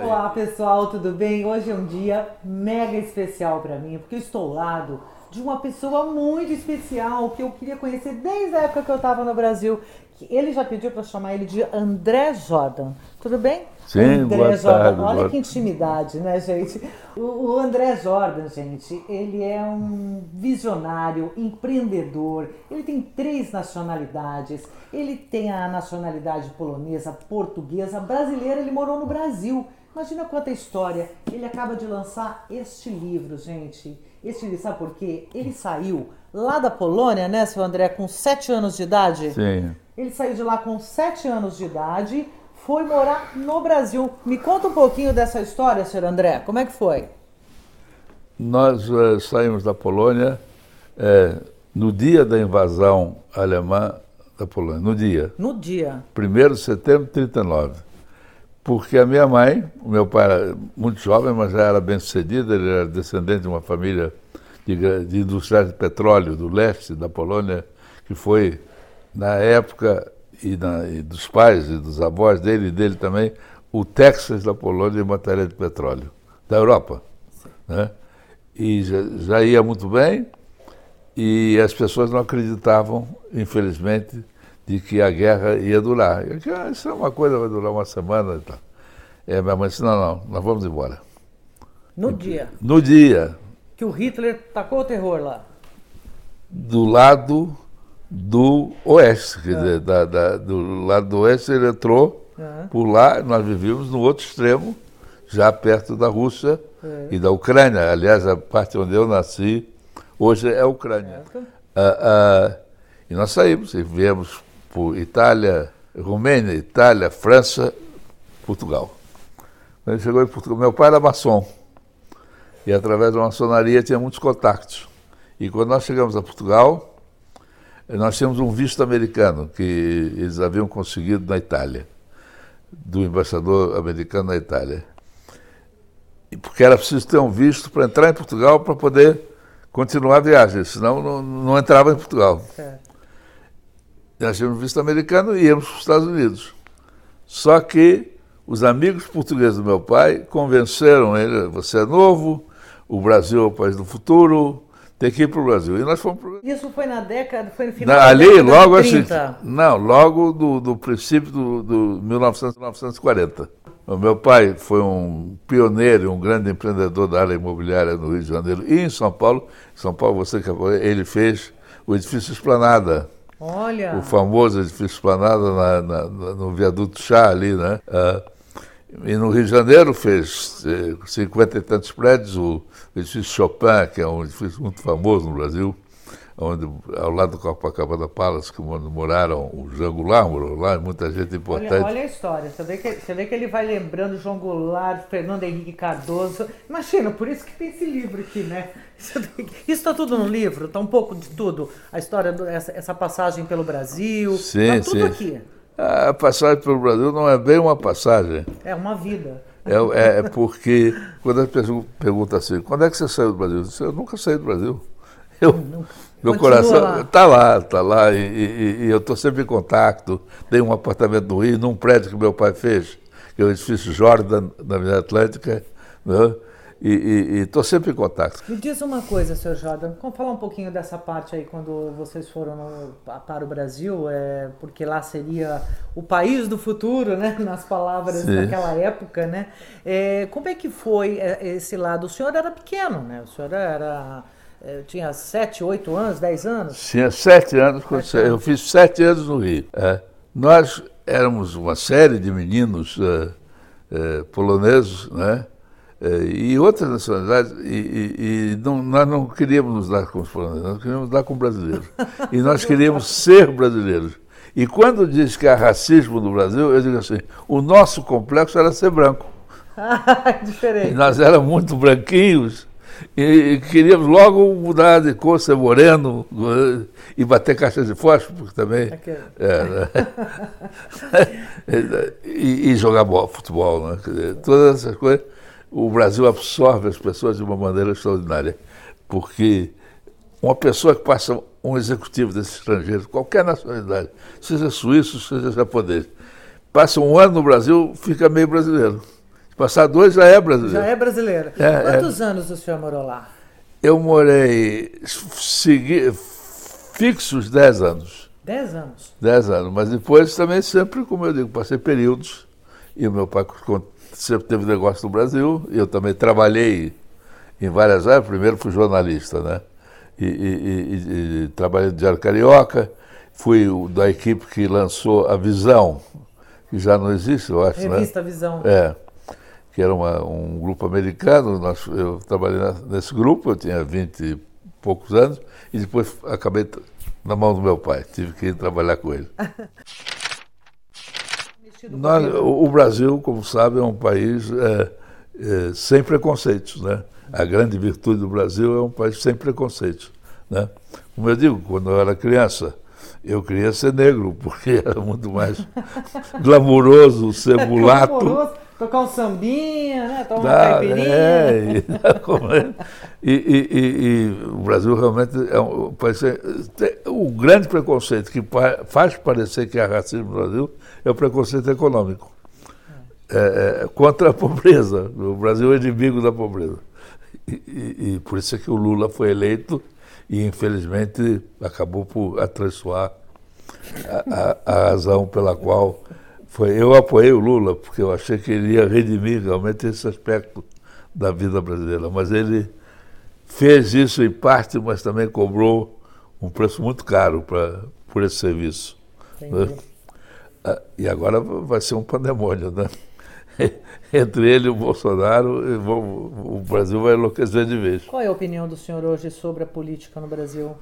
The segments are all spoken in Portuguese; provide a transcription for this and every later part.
Olá pessoal, tudo bem? Hoje é um dia mega especial para mim, porque eu estou ao lado de uma pessoa muito especial que eu queria conhecer desde a época que eu estava no Brasil. Ele já pediu para chamar ele de André Jordan. Tudo bem? Sim, André Jordan. tarde, Olha boa- que intimidade, né, gente? O, o André Jordan, gente, ele é um visionário, empreendedor. Ele tem três nacionalidades. Ele tem a nacionalidade polonesa, portuguesa, brasileira. Ele morou no Brasil. Imagina quanta história. Ele acaba de lançar este livro, gente. Este livro, sabe por quê? Ele saiu lá da Polônia, né, seu André, com sete anos de idade? Sim. Ele saiu de lá com 7 anos de idade, foi morar no Brasil. Me conta um pouquinho dessa história, senhor André. Como é que foi? Nós eh, saímos da Polônia eh, no dia da invasão alemã da Polônia, no dia, No dia. 1 de setembro de 39. Porque a minha mãe, o meu pai era muito jovem, mas já era bem sucedido, ele era descendente de uma família de, de industriais de petróleo do leste da Polônia, que foi, na época, e, na- e dos pais e dos avós dele e dele também, o Texas da Polônia em matéria de petróleo, da Europa. Né? E já, já ia muito bem, e as pessoas não acreditavam, infelizmente, de que a guerra ia durar. Eu disse, ah, isso é uma coisa, vai durar uma semana e tal. É, minha mãe disse, não, não, nós vamos embora. No dia. No dia, Que o Hitler tacou o terror lá. do lado do oeste, quer dizer, da- da- do lado do oeste ele entrou, Aham. por lá nós vivíamos no outro extremo, já perto da Rússia É. e da Ucrânia. Aliás, a parte onde eu nasci hoje é a Ucrânia. Ah, ah, e nós saímos e viemos por Itália, Romênia, Itália, França, Portugal. Quando ele chegou em Portugal, meu pai era maçom. E através da maçonaria tinha muitos contatos. E quando nós chegamos a Portugal, nós tínhamos um visto americano que eles haviam conseguido na Itália, do embaixador americano na Itália. E porque era preciso ter um visto para entrar em Portugal para poder continuar a viagem, senão não, não entrava em Portugal. Certo. Nós tínhamos visto americano e íamos para os Estados Unidos. Só que os amigos portugueses do meu pai convenceram ele, você é novo, o Brasil é o país do futuro, tem que ir para o Brasil. E nós fomos Isso foi na década, foi no final Na- da ali, década logo de assim. 30. Não, logo do, do princípio do, do 1900, 1940. O meu pai foi um pioneiro, um grande empreendedor da área imobiliária no Rio de Janeiro e em São Paulo. Em São Paulo, você que ele fez o edifício Esplanada, Olha. o famoso edifício Esplanada na, na- no viaduto Chá ali, né? Ah, e no Rio de Janeiro fez eh, cinquenta e tantos prédios, o edifício Chopin, que é um edifício muito famoso no Brasil, onde, ao lado do Copacabana Palace, que moraram o Jean Goulart, morou lá, muita gente importante. Olha, olha a história. Você vê, que, você vê que ele vai lembrando João Goulart, Fernando Henrique Cardoso. Imagina, por isso que tem esse livro aqui, né? Isso está tudo no livro, está um pouco de tudo. A história, do, essa, essa passagem pelo Brasil. Sim, tá tudo sim. aqui. A passagem pelo Brasil não é bem uma passagem. É uma vida. É, é- é porque quando as pessoas perguntam assim, quando é que você saiu do Brasil? Eu, disse, eu nunca saí do Brasil. Eu, meu Continua coração lá. está lá, está lá, e, e- e eu estou sempre em contato. Tenho um apartamento no Rio, num prédio que meu pai fez, que é o edifício Jordan, na Avenida Atlântica, né? E estou sempre em contato. Me diz uma coisa, senhor Jordan, vamos falar um pouquinho dessa parte aí quando vocês foram no- pa- para o Brasil, é, porque lá seria o país do futuro, né? Nas palavras Sim. daquela época, né? É, como é que foi é, esse lado? O senhor era pequeno, né? O senhor era é, tinha 7, 8 anos, 10 anos? Tinha sete anos, Sete eu anos. fiz sete anos no Rio. é. Nós éramos uma série de meninos eh, eh, poloneses, né? Eh, e outras nacionalidades, e, e- e não- nós não queríamos nos dar com os poloneses, nós queríamos nos dar com brasileiros. E nós queríamos ser brasileiros. E quando diz que há racismo no Brasil, eu digo assim, o nosso complexo era ser branco. E Diferente. nós éramos muito branquinhos e, e queríamos logo mudar de cor, ser moreno eh, e bater caixa de fósforo porque também. É, né? e, e jogar futebol, né? Dizer, todas essas coisas. O Brasil absorve as pessoas de uma maneira extraordinária. Porque uma pessoa que passa um executivo desse estrangeiro, qualquer nacionalidade, seja suíço, seja japonês, passa um ano no Brasil, fica meio brasileiro. Passar dois já é brasileiro. Já é brasileiro. É, Quantos é... anos o senhor morou lá? Eu morei segui, fixos 10 anos. 10 anos? 10 anos, mas depois também sempre, como eu digo, passei períodos. E o meu pai sempre teve negócio no Brasil, eu também trabalhei em várias áreas. Primeiro fui jornalista, né? E, e, e, e trabalhei no Diário Carioca, fui da equipe que lançou a Visão, que já não existe, eu acho. Né? Revista né? Visão. É, que era uma, um grupo americano. Nós, eu trabalhei nesse grupo, eu tinha 20 e poucos anos, e depois acabei na mão do meu pai, tive que ir trabalhar com ele. Nós, o Brasil, como sabe, é um país é, é, sem preconceitos, né? A grande virtude do Brasil é um país sem preconceitos, né? Como eu digo, quando eu era criança, eu queria ser negro, porque era muito mais glamouroso ser mulato. Tocar um sambinha, né? Tomar uma caipirinha. É, e, e, e, e, o Brasil realmente é um país. O grande preconceito que faz parecer que há racismo no Brasil é o preconceito econômico. É, é, contra a pobreza. O Brasil é inimigo da pobreza. E, e, por isso é que o Lula foi eleito e, infelizmente, acabou por atraiçoar a, a, a razão pela qual foi. Eu apoiei o Lula, porque eu achei que ele ia redimir realmente esse aspecto da vida brasileira. Mas ele fez isso em parte, mas também cobrou um preço muito caro pra, por esse serviço. Né? E agora vai ser um pandemônio, né? Entre ele e o Bolsonaro, o Brasil vai enlouquecer de vez. Qual é a opinião do senhor hoje sobre a política no Brasil?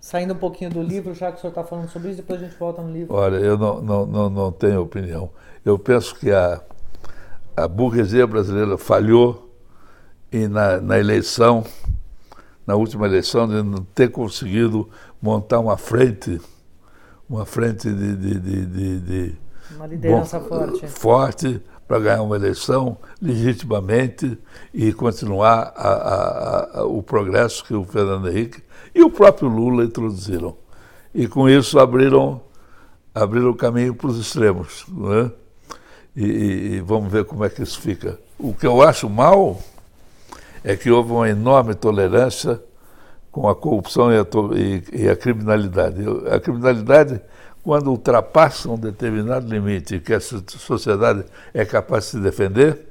Saindo um pouquinho do livro, já que o senhor está falando sobre isso, depois a gente volta no livro. Olha, eu não, não, não, não tenho opinião. Eu penso que a, a burguesia brasileira falhou e na, na eleição, na última eleição, de não ter conseguido montar uma frente uma frente de. de, de, de uma liderança bom, forte. Forte para ganhar uma eleição legitimamente e continuar a, a, a, o progresso que o Fernando Henrique e o próprio Lula introduziram. E com isso abriram, abriram o caminho para os extremos. Né? E, e, vamos ver como é que isso fica. O que eu acho mal é que houve uma enorme tolerância com a corrupção e a, e, e a criminalidade. A criminalidade, quando ultrapassa um determinado limite que a sociedade é capaz de se defender,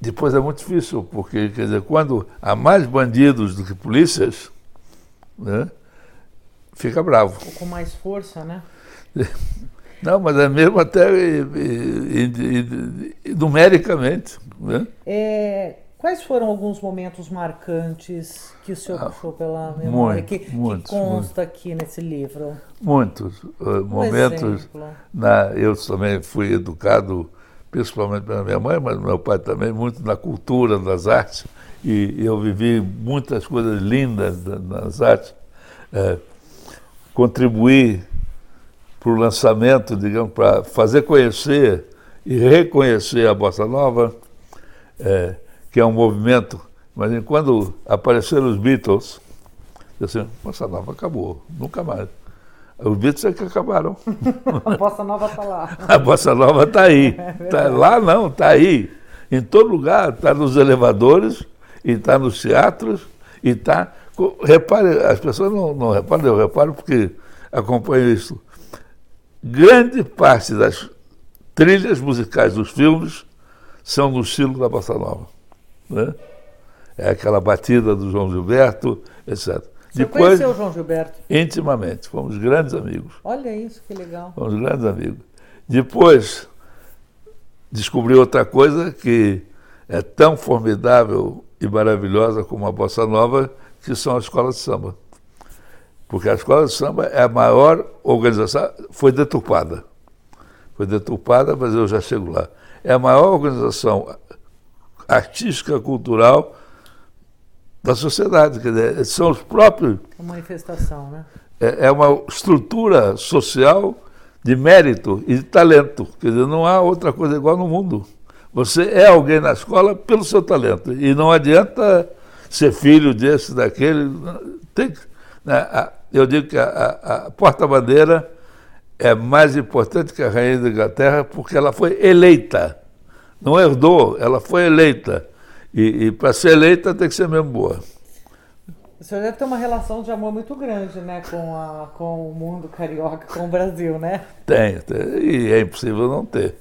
depois é muito difícil, porque, quer dizer, quando há mais bandidos do que polícias, né, fica bravo. Com mais força, né? Não, mas é mesmo até numericamente. Né? É, Quais foram alguns momentos marcantes que o senhor ah, puxou pela memória, muito, que, muitos, que consta muito. aqui nesse livro? Muitos uh, momentos. Na, eu também fui educado, principalmente pela minha mãe, mas meu pai também, muito na cultura, nas artes, e eu vivi muitas coisas lindas nas artes. É, contribuí para o lançamento, digamos, para fazer conhecer e reconhecer a Bossa Nova. É, que é um movimento. Mas quando apareceram os Beatles, eu assim, Bossa Nova acabou, nunca mais. Os Beatles é que acabaram. A Bossa Nova está lá. A Bossa Nova está aí. É tá lá não, está aí. Em todo lugar, está nos elevadores, e está nos teatros, e está. Repare, as pessoas não, não reparam, eu reparo porque acompanho isso. Grande parte das trilhas musicais dos filmes são no estilo da Bossa Nova. Né? É aquela batida do João Gilberto, etc. Você Depois, conheceu o João Gilberto? Intimamente, fomos grandes amigos. Olha isso, que legal. Fomos grandes amigos. Depois, descobri outra coisa que é tão formidável e maravilhosa como a Bossa Nova, que são as escolas de samba. Porque a escola de samba é a maior organização, foi deturpada. Foi deturpada, mas eu já chego lá. É a maior organização artística, cultural da sociedade. Quer dizer, são os próprios. É uma manifestação, né? É, é uma estrutura social de mérito e de talento. Quer dizer, não há outra coisa igual no mundo. Você é alguém na escola pelo seu talento. E não adianta ser filho desse, daquele. Tem, né, eu digo que a, a, a porta-bandeira é mais importante que a rainha da Inglaterra porque ela foi eleita. Não herdou, ela foi eleita. E, e para ser eleita tem que ser mesmo boa. O senhor deve ter uma relação de amor muito grande, né, com, a, com o mundo carioca, com o Brasil, né? Tem, tem e é impossível não ter.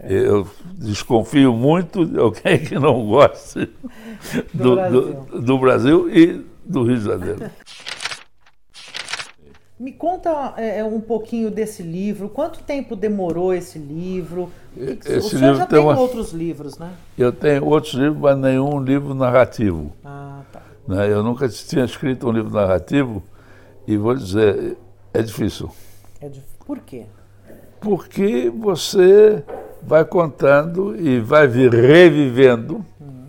É. Eu desconfio muito de alguém que não goste do, do, Brasil. Do, do Brasil e do Rio de Janeiro. Me conta é, é, um pouquinho desse livro. Quanto tempo demorou esse livro? Esse o senhor livro já tem, uma... outros livros, né? Eu tenho outros livros, mas nenhum livro narrativo. Ah, tá. Né? Eu nunca tinha escrito um livro narrativo e vou dizer, é difícil. É dif... Por quê? Porque você vai contando e vai revivendo hum.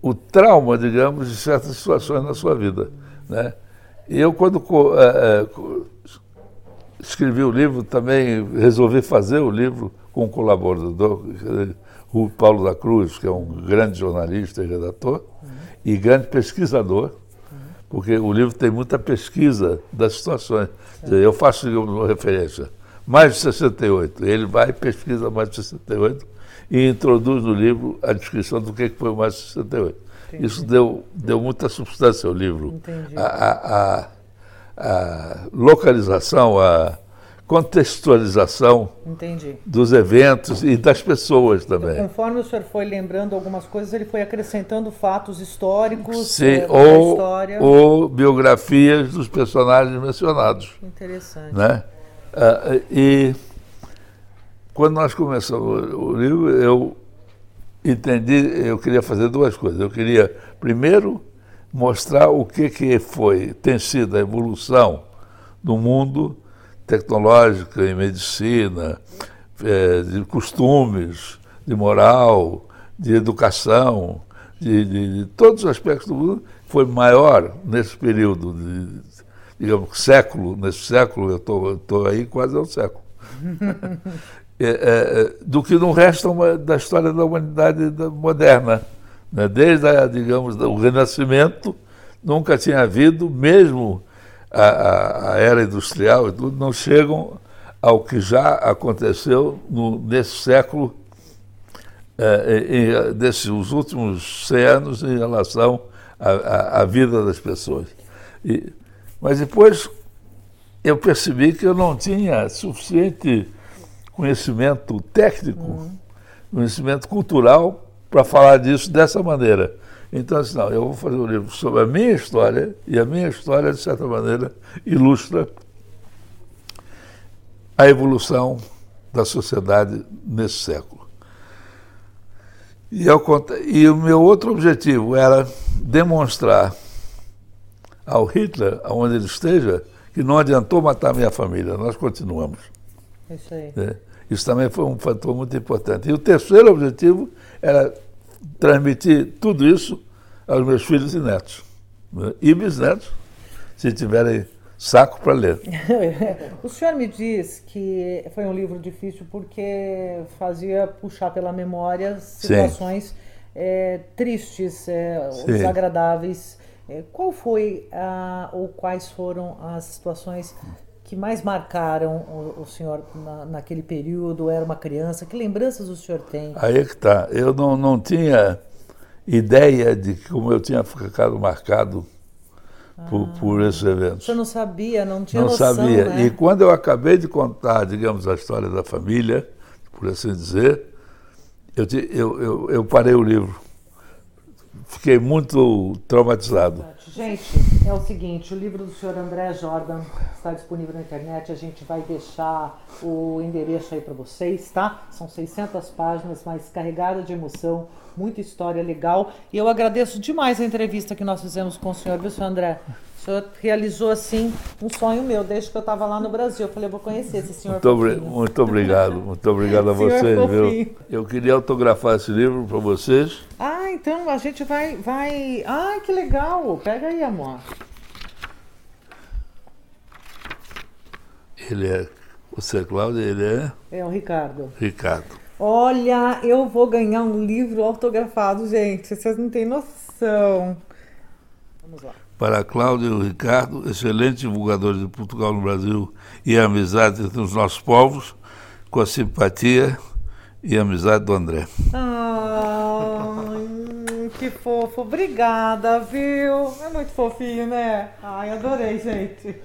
o trauma, digamos, de certas situações na sua vida. Né? E eu, quando é, escrevi o livro, também resolvi fazer o livro com um colaborador, o Paulo da Cruz, que é um grande jornalista e redator, uhum. e grande pesquisador, uhum. porque o livro tem muita pesquisa das situações. Eu faço uma referência, mais de 68. Ele vai e pesquisa mais de 68 e introduz no livro a descrição do que foi mais de 68. Entendi. Isso deu, deu muita substância ao livro. A, a, a, a, localização, a contextualização Entendi. dos eventos e das pessoas também. Então, conforme o senhor foi lembrando algumas coisas, ele foi acrescentando fatos históricos Sim, é, ou, história. ou biografias dos personagens mencionados. Interessante. Né? Ah, e quando nós começamos o livro, eu entendi, eu queria fazer duas coisas. Eu queria, primeiro, mostrar o que, que foi, tem sido a evolução do mundo tecnológico em medicina, é, de costumes, de moral, de educação, de, de, de, todos os aspectos do mundo, foi maior nesse período de, digamos, século, nesse século, eu estou aí quase ao século. É, é, do que no resto da história da humanidade moderna. Né? Desde, a, digamos, o Renascimento, nunca tinha havido, mesmo a, a, era industrial e tudo, não chegam ao que já aconteceu no, nesse século, é, em, desses últimos 100 anos em relação à vida das pessoas. E, mas depois eu percebi que eu não tinha suficiente conhecimento técnico, uhum. conhecimento cultural para falar disso dessa maneira. Então, assim, não, eu vou fazer um livro sobre a minha história, e a minha história, de certa maneira, ilustra a evolução da sociedade nesse século. E, eu, e o meu outro objetivo era demonstrar ao Hitler, aonde ele esteja, que não adiantou matar minha família, nós continuamos. Isso aí. É. Isso também foi um fator muito importante. E o terceiro objetivo era transmitir tudo isso aos meus filhos e netos. Né? E bisnetos, se tiverem saco para ler. o senhor me diz que foi um livro difícil porque fazia puxar pela memória situações é, tristes, é, desagradáveis. É, qual foi a, ou quais foram as situações que mais marcaram o, o senhor na, naquele período? Era uma criança? Que lembranças o senhor tem? Aí é que está. Eu não, não tinha ideia de como eu tinha ficado marcado ah, por, por esses eventos. Senhor não sabia, não tinha não noção, sabia. Né? E quando eu acabei de contar, digamos, a história da família, por assim dizer, eu, eu, eu, eu parei o livro. Fiquei muito traumatizado. Gente, é o seguinte, o livro do senhor André Jordan está disponível na internet, a gente vai deixar o endereço aí para vocês, tá? São 600 páginas, mas carregada de emoção, muita história legal. E eu agradeço demais a entrevista que nós fizemos com o senhor, viu, senhor André? O senhor realizou, assim, um sonho meu, desde que eu estava lá no Brasil. Eu falei, eu vou conhecer esse senhor Muito, obri muito obrigado, muito obrigado a vocês, viu? Eu queria autografar esse livro para vocês. Ah, então a gente vai, vai. Ai, que legal! Pega aí, amor. Ele é. Você é Cláudio, ele é? É o Ricardo. Ricardo. Olha, eu vou ganhar um livro autografado, gente. Vocês não têm noção. Vamos lá. Para Cláudio e o Ricardo, excelentes divulgadores de Portugal no Brasil e a amizade entre os nossos povos, com a simpatia e a amizade do André. Ah que fofo. Obrigada, viu? É muito fofinho, né? Ai, adorei, gente.